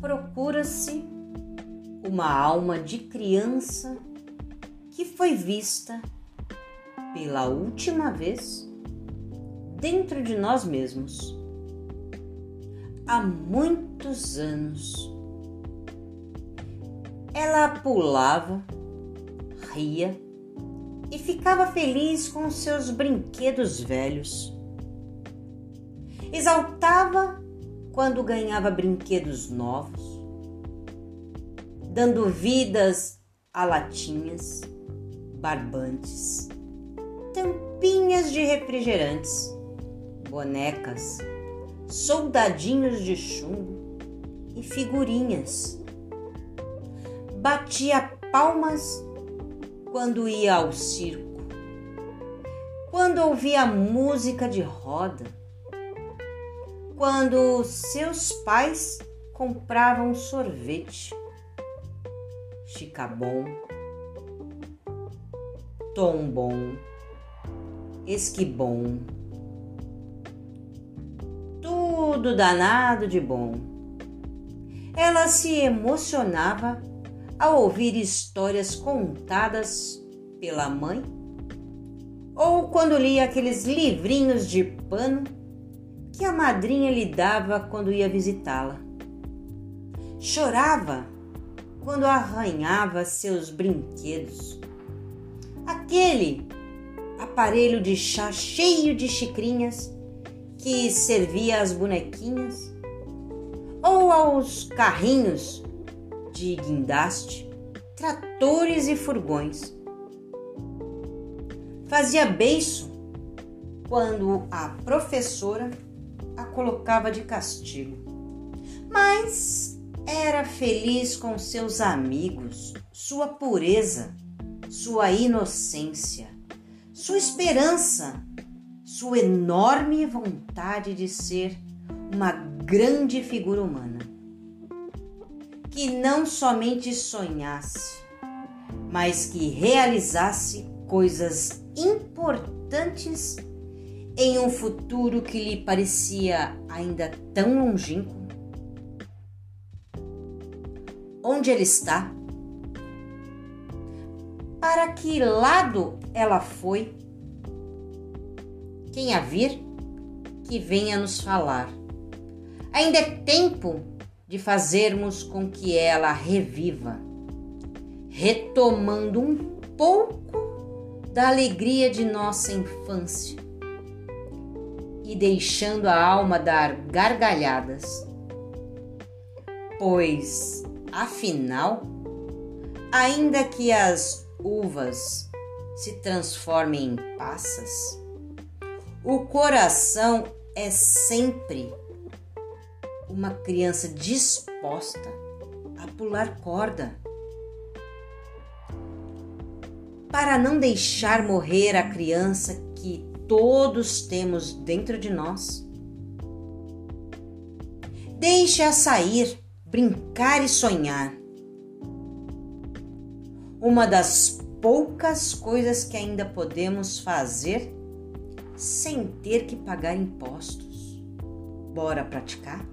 procura-se uma alma de criança que foi vista pela última vez dentro de nós mesmos há muitos anos. Ela pulava, ria e ficava feliz com seus brinquedos velhos. Exaltava quando ganhava brinquedos novos, dando vidas a latinhas, barbantes, tampinhas de refrigerantes, bonecas, soldadinhos de chumbo e figurinhas. Batia palmas quando ia ao circo, quando ouvia música de roda, quando seus pais compravam sorvete, chicabom, tombom, esquibom, tudo danado de bom. Ela se emocionava ao ouvir histórias contadas pela mãe ou quando lia aqueles livrinhos de pano que a madrinha lhe dava quando ia visitá-la. Chorava quando arranhava seus brinquedos. Aquele aparelho de chá cheio de xicrinhas que servia às bonequinhas ou aos carrinhos de guindaste, tratores e furgões. Fazia beiço quando a professora a colocava de castigo, mas era feliz com seus amigos, sua pureza, sua inocência, sua esperança, sua enorme vontade de ser uma grande figura humana que não somente sonhasse, mas que realizasse coisas importantes em um futuro que lhe parecia ainda tão longínquo. Onde ele está? Para que lado ela foi? Quem a vir, que venha nos falar. Ainda é tempo de fazermos com que ela reviva, retomando um pouco da alegria de nossa infância e deixando a alma dar gargalhadas. Pois, afinal, ainda que as uvas se transformem em passas, o coração é sempre uma criança disposta a pular corda. Para não deixar morrer a criança todos temos dentro de nós. Deixe-a sair, brincar e sonhar. Uma das poucas coisas que ainda podemos fazer sem ter que pagar impostos. Bora praticar?